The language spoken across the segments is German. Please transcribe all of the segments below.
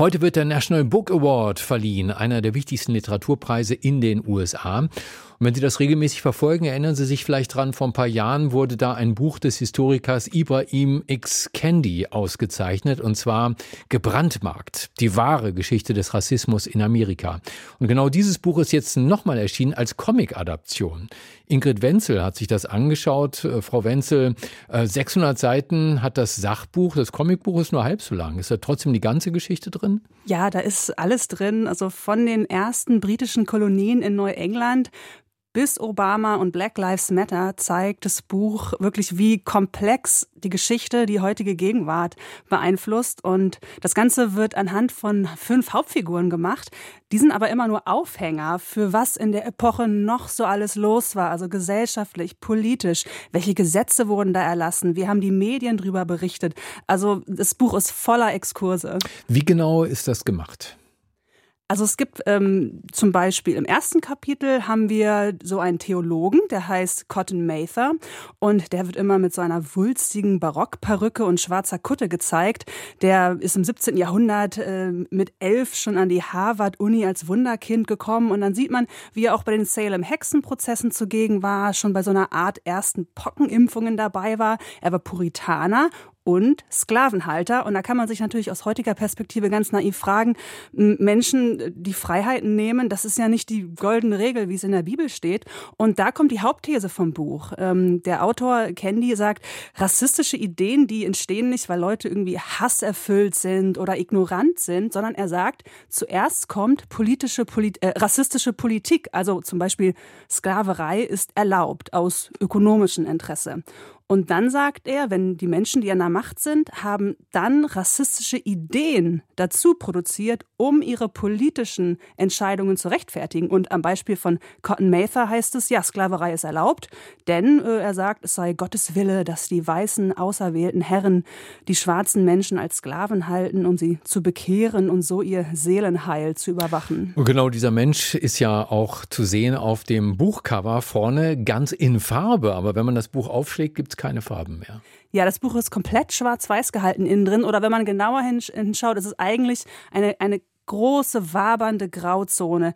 Heute wird der National Book Award verliehen, einer der wichtigsten Literaturpreise in den USA. Und wenn Sie das regelmäßig verfolgen, erinnern Sie sich vielleicht dran, vor ein paar Jahren wurde da ein Buch des Historikers Ibrahim X. Kendi ausgezeichnet, und zwar Gebrandmarkt, die wahre Geschichte des Rassismus in Amerika. Und genau dieses Buch ist jetzt nochmal erschienen als Comic-Adaption. Ingrid Wenzel hat sich das angeschaut. Äh, Frau Wenzel, 600 äh, Seiten hat das Sachbuch, das Comicbuch ist nur halb so lang. Ist da trotzdem die ganze Geschichte drin? Ja, da ist alles drin. Also von den ersten britischen Kolonien in Neuengland bis Obama und Black Lives Matter zeigt das Buch wirklich, wie komplex die Geschichte die heutige Gegenwart beeinflusst. Und das Ganze wird anhand von fünf Hauptfiguren gemacht. Die sind aber immer nur Aufhänger für was in der Epoche noch so alles los war, also gesellschaftlich, politisch. Welche Gesetze wurden da erlassen? Wie haben die Medien darüber berichtet? Also das Buch ist voller Exkurse. Wie genau ist das gemacht? Also es gibt ähm, zum Beispiel im ersten Kapitel haben wir so einen Theologen, der heißt Cotton Mather und der wird immer mit so einer wulstigen Barockperücke und schwarzer Kutte gezeigt. Der ist im 17. Jahrhundert äh, mit elf schon an die Harvard-Uni als Wunderkind gekommen und dann sieht man, wie er auch bei den Salem-Hexenprozessen zugegen war, schon bei so einer Art ersten Pockenimpfungen dabei war. Er war Puritaner und Sklavenhalter. Und da kann man sich natürlich aus heutiger Perspektive ganz naiv fragen, Menschen die Freiheiten nehmen, das ist ja nicht die goldene Regel, wie es in der Bibel steht. Und da kommt die Hauptthese vom Buch. Ähm, der Autor Candy sagt, rassistische Ideen, die entstehen nicht, weil Leute irgendwie hasserfüllt sind oder ignorant sind, sondern er sagt, zuerst kommt politische, Polit äh, rassistische Politik. Also zum Beispiel Sklaverei ist erlaubt aus ökonomischem Interesse. Und dann sagt er, wenn die Menschen, die an der Macht sind, haben dann rassistische Ideen dazu produziert, um ihre politischen Entscheidungen zu rechtfertigen. Und am Beispiel von Cotton Mather heißt es, ja, Sklaverei ist erlaubt, denn äh, er sagt, es sei Gottes Wille, dass die weißen, auserwählten Herren die schwarzen Menschen als Sklaven halten, um sie zu bekehren und so ihr Seelenheil zu überwachen. Und genau dieser Mensch ist ja auch zu sehen auf dem Buchcover vorne ganz in Farbe. Aber wenn man das Buch aufschlägt, gibt es keine Farben mehr. Ja, das Buch ist komplett schwarz-weiß gehalten innen drin. Oder wenn man genauer hinschaut, ist es eigentlich eine, eine große, wabernde Grauzone.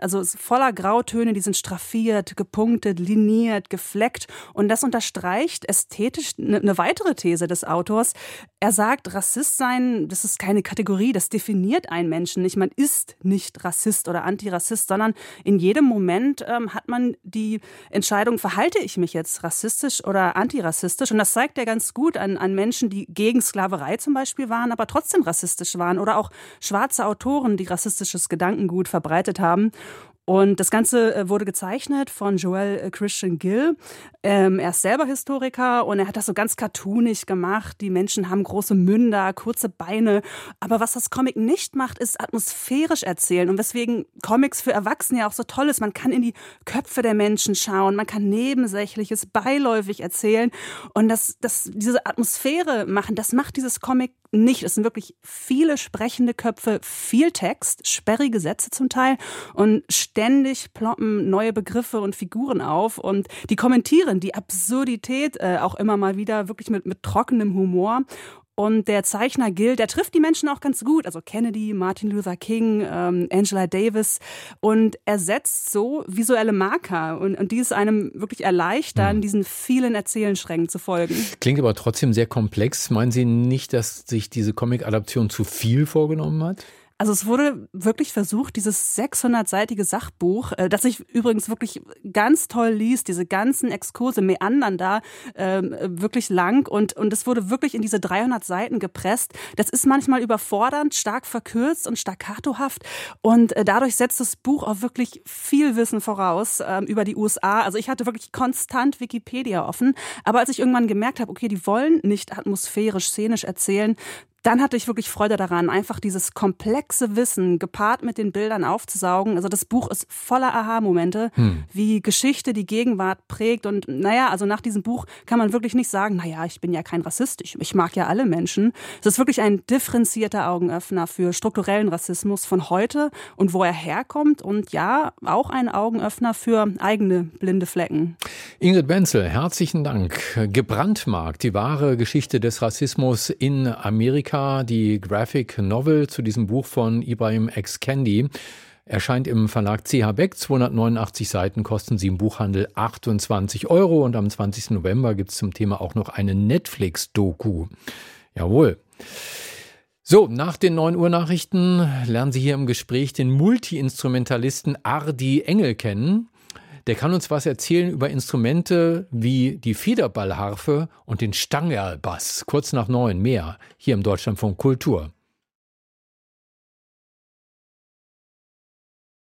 Also voller Grautöne, die sind straffiert, gepunktet, liniert, gefleckt. Und das unterstreicht ästhetisch eine ne weitere These des Autors. Er sagt, Rassist sein, das ist keine Kategorie, das definiert einen Menschen nicht. Man ist nicht Rassist oder Antirassist, sondern in jedem Moment ähm, hat man die Entscheidung, verhalte ich mich jetzt rassistisch oder antirassistisch? Und das zeigt er ganz gut an, an Menschen, die gegen Sklaverei zum Beispiel waren, aber trotzdem rassistisch waren. Oder auch schwarze Autoren Autoren, die rassistisches Gedankengut verbreitet haben. Und das Ganze äh, wurde gezeichnet von Joel äh, Christian Gill. Ähm, er ist selber Historiker und er hat das so ganz cartoonig gemacht. Die Menschen haben große Münder, kurze Beine. Aber was das Comic nicht macht, ist atmosphärisch erzählen. Und weswegen Comics für Erwachsene ja auch so toll ist. Man kann in die Köpfe der Menschen schauen. Man kann Nebensächliches beiläufig erzählen. Und das, das, diese Atmosphäre machen, das macht dieses Comic nicht. Es sind wirklich viele sprechende Köpfe, viel Text, sperrige Sätze zum Teil und ständig ploppen neue Begriffe und Figuren auf und die kommentieren die Absurdität äh, auch immer mal wieder wirklich mit, mit trockenem Humor und der Zeichner Gil, der trifft die Menschen auch ganz gut. Also Kennedy, Martin Luther King, ähm, Angela Davis. Und er setzt so visuelle Marker und, und die es einem wirklich erleichtern, mhm. diesen vielen Erzählenschränken zu folgen. Klingt aber trotzdem sehr komplex. Meinen Sie nicht, dass sich diese Comic-Adaption zu viel vorgenommen hat? Also es wurde wirklich versucht, dieses 600-seitige Sachbuch, äh, das sich übrigens wirklich ganz toll liest, diese ganzen Exkurse meandern da äh, wirklich lang und und es wurde wirklich in diese 300 Seiten gepresst. Das ist manchmal überfordernd, stark verkürzt und staccatohaft und äh, dadurch setzt das Buch auch wirklich viel Wissen voraus äh, über die USA. Also ich hatte wirklich konstant Wikipedia offen, aber als ich irgendwann gemerkt habe, okay, die wollen nicht atmosphärisch, szenisch erzählen, dann hatte ich wirklich Freude daran, einfach dieses komplexe Wissen gepaart mit den Bildern aufzusaugen. Also das Buch ist voller Aha-Momente, hm. wie Geschichte die Gegenwart prägt. Und naja, also nach diesem Buch kann man wirklich nicht sagen, naja, ich bin ja kein Rassist, ich, ich mag ja alle Menschen. Es ist wirklich ein differenzierter Augenöffner für strukturellen Rassismus von heute und wo er herkommt. Und ja, auch ein Augenöffner für eigene blinde Flecken. Ingrid Benzel, herzlichen Dank. Gebrandmarkt, die wahre Geschichte des Rassismus in Amerika Amerika die Graphic Novel zu diesem Buch von Ibrahim X. Candy. Erscheint im Verlag CH Beck, 289 Seiten, kosten sie im Buchhandel 28 Euro und am 20. November gibt es zum Thema auch noch eine Netflix-Doku. Jawohl. So, nach den 9 Uhr Nachrichten lernen Sie hier im Gespräch den Multi-Instrumentalisten Ardi Engel kennen. Der kann uns was erzählen über Instrumente wie die Federballharfe und den Stangerlbass. Kurz nach neun mehr hier im Deutschlandfunk Kultur.